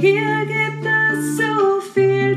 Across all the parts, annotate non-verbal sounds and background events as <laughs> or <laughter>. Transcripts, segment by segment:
Hier gibt es so viel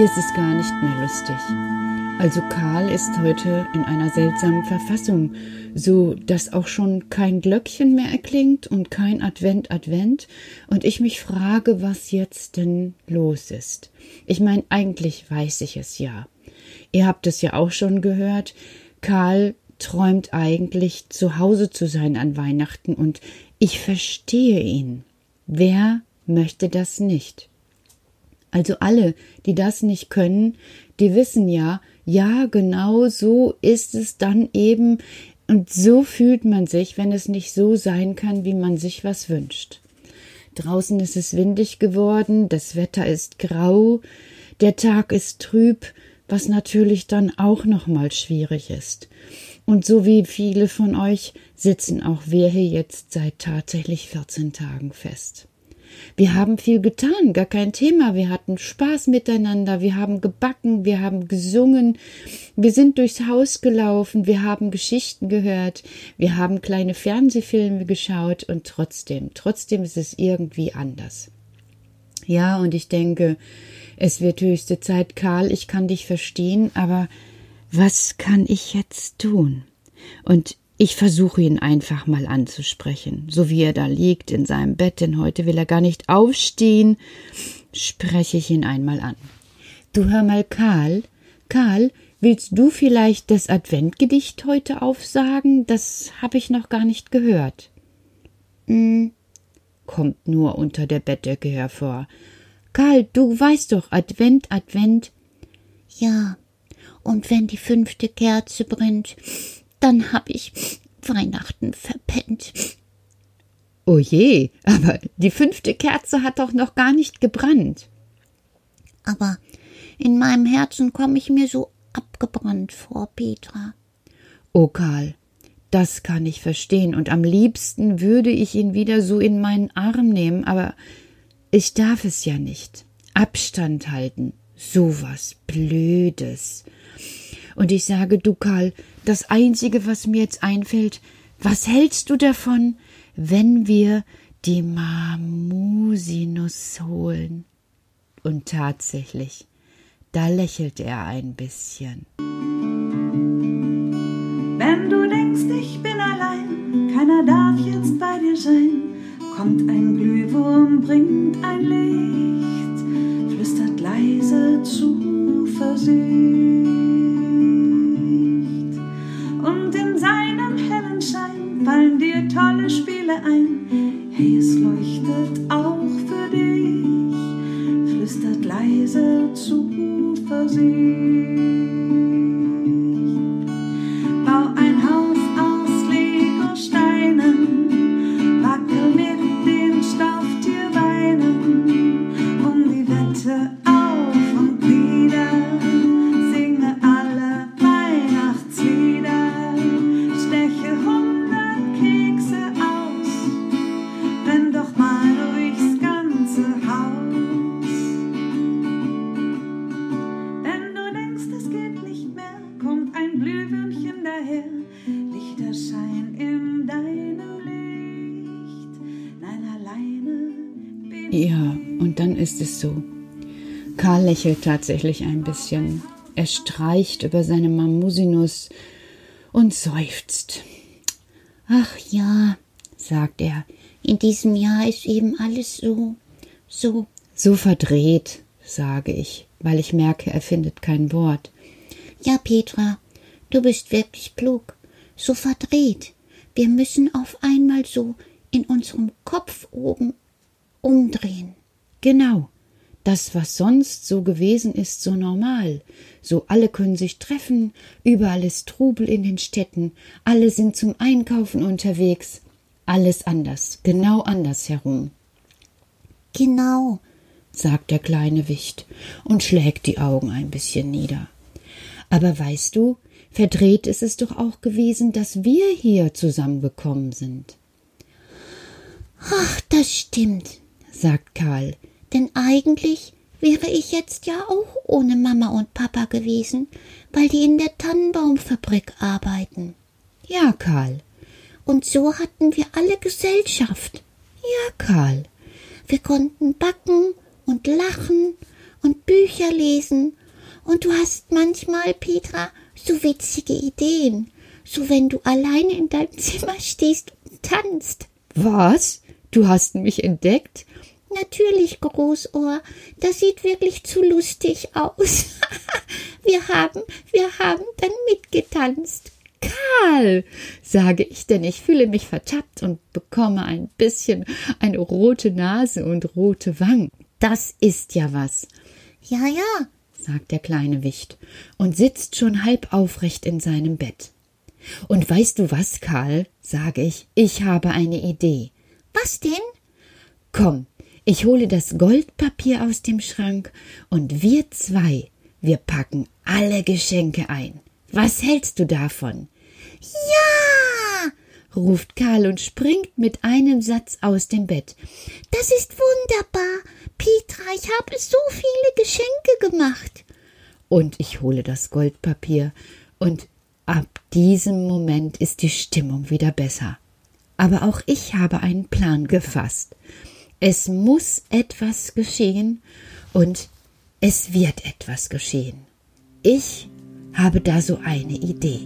Hier ist es gar nicht mehr lustig. Also Karl ist heute in einer seltsamen Verfassung, so dass auch schon kein Glöckchen mehr erklingt und kein Advent Advent und ich mich frage, was jetzt denn los ist. Ich meine, eigentlich weiß ich es ja. Ihr habt es ja auch schon gehört. Karl träumt eigentlich zu Hause zu sein an Weihnachten und ich verstehe ihn. Wer möchte das nicht? Also alle, die das nicht können, die wissen ja, ja, genau so ist es dann eben und so fühlt man sich, wenn es nicht so sein kann, wie man sich was wünscht. Draußen ist es windig geworden, das Wetter ist grau, der Tag ist trüb, was natürlich dann auch nochmal schwierig ist. Und so wie viele von euch sitzen auch wir hier jetzt seit tatsächlich 14 Tagen fest. Wir haben viel getan, gar kein Thema. Wir hatten Spaß miteinander, wir haben gebacken, wir haben gesungen, wir sind durchs Haus gelaufen, wir haben Geschichten gehört, wir haben kleine Fernsehfilme geschaut und trotzdem, trotzdem ist es irgendwie anders. Ja, und ich denke, es wird höchste Zeit, Karl, ich kann dich verstehen, aber was kann ich jetzt tun? Und ich versuche ihn einfach mal anzusprechen, so wie er da liegt in seinem Bett, denn heute will er gar nicht aufstehen, spreche ich ihn einmal an. Du hör mal, Karl, Karl, willst du vielleicht das Adventgedicht heute aufsagen? Das habe ich noch gar nicht gehört. Hm, kommt nur unter der Bettdecke hervor. Karl, du weißt doch, Advent, Advent. Ja, und wenn die fünfte Kerze brennt, dann hab ich Weihnachten verpennt. Oh je, aber die fünfte Kerze hat doch noch gar nicht gebrannt. Aber in meinem Herzen komme ich mir so abgebrannt vor, Petra. Oh Karl, das kann ich verstehen, und am liebsten würde ich ihn wieder so in meinen Arm nehmen, aber ich darf es ja nicht. Abstand halten, sowas Blödes. Und ich sage, du Karl, das Einzige, was mir jetzt einfällt, was hältst du davon, wenn wir die Mamusinus holen? Und tatsächlich, da lächelte er ein bisschen. Wenn du denkst, ich bin allein, keiner darf jetzt bei dir sein, kommt ein Glühwurm, bringt ein Licht, flüstert leise Zuversicht. Seele ein. Hey, es leuchtet auch für dich, flüstert leise Zuversicht. Ist es so. Karl lächelt tatsächlich ein bisschen. Er streicht über seine Mamusinus und seufzt. Ach ja, sagt er, in diesem Jahr ist eben alles so, so. So verdreht, sage ich, weil ich merke, er findet kein Wort. Ja, Petra, du bist wirklich klug. So verdreht. Wir müssen auf einmal so in unserem Kopf oben umdrehen. Genau. Das, was sonst so gewesen ist, so normal. So alle können sich treffen, überall ist Trubel in den Städten, alle sind zum Einkaufen unterwegs. Alles anders, genau anders herum. Genau, sagt der kleine Wicht und schlägt die Augen ein bisschen nieder. Aber weißt du, verdreht ist es doch auch gewesen, dass wir hier zusammengekommen sind. Ach, das stimmt, sagt Karl, denn eigentlich wäre ich jetzt ja auch ohne Mama und Papa gewesen, weil die in der Tannenbaumfabrik arbeiten. Ja, Karl. Und so hatten wir alle Gesellschaft. Ja, Karl. Wir konnten backen und lachen und Bücher lesen. Und du hast manchmal, Petra, so witzige Ideen. So wenn du alleine in deinem Zimmer stehst und tanzt. Was? Du hast mich entdeckt? Natürlich, Großohr. Das sieht wirklich zu lustig aus. <laughs> wir haben, wir haben dann mitgetanzt. Karl, sage ich, denn ich fühle mich vertappt und bekomme ein bisschen eine rote Nase und rote Wangen. Das ist ja was. Ja, ja, sagt der kleine Wicht und sitzt schon halb aufrecht in seinem Bett. Und weißt du was, Karl, sage ich, ich habe eine Idee. Was denn? Komm, ich hole das Goldpapier aus dem Schrank und wir zwei, wir packen alle Geschenke ein. Was hältst du davon? Ja! ruft Karl und springt mit einem Satz aus dem Bett. Das ist wunderbar. Petra, ich habe so viele Geschenke gemacht. Und ich hole das Goldpapier und ab diesem Moment ist die Stimmung wieder besser. Aber auch ich habe einen Plan gefasst. Es muss etwas geschehen und es wird etwas geschehen. Ich habe da so eine Idee.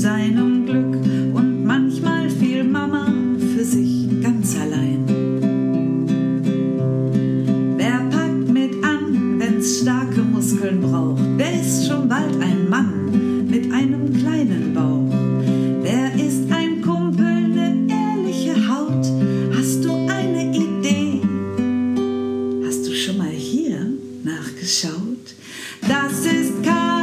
seinem Glück und manchmal fiel Mama für sich ganz allein. Wer packt mit an, wenn's starke Muskeln braucht? Wer ist schon bald ein Mann mit einem kleinen Bauch? Wer ist ein Kumpel, ne ehrliche Haut? Hast du eine Idee? Hast du schon mal hier nachgeschaut? Das ist kein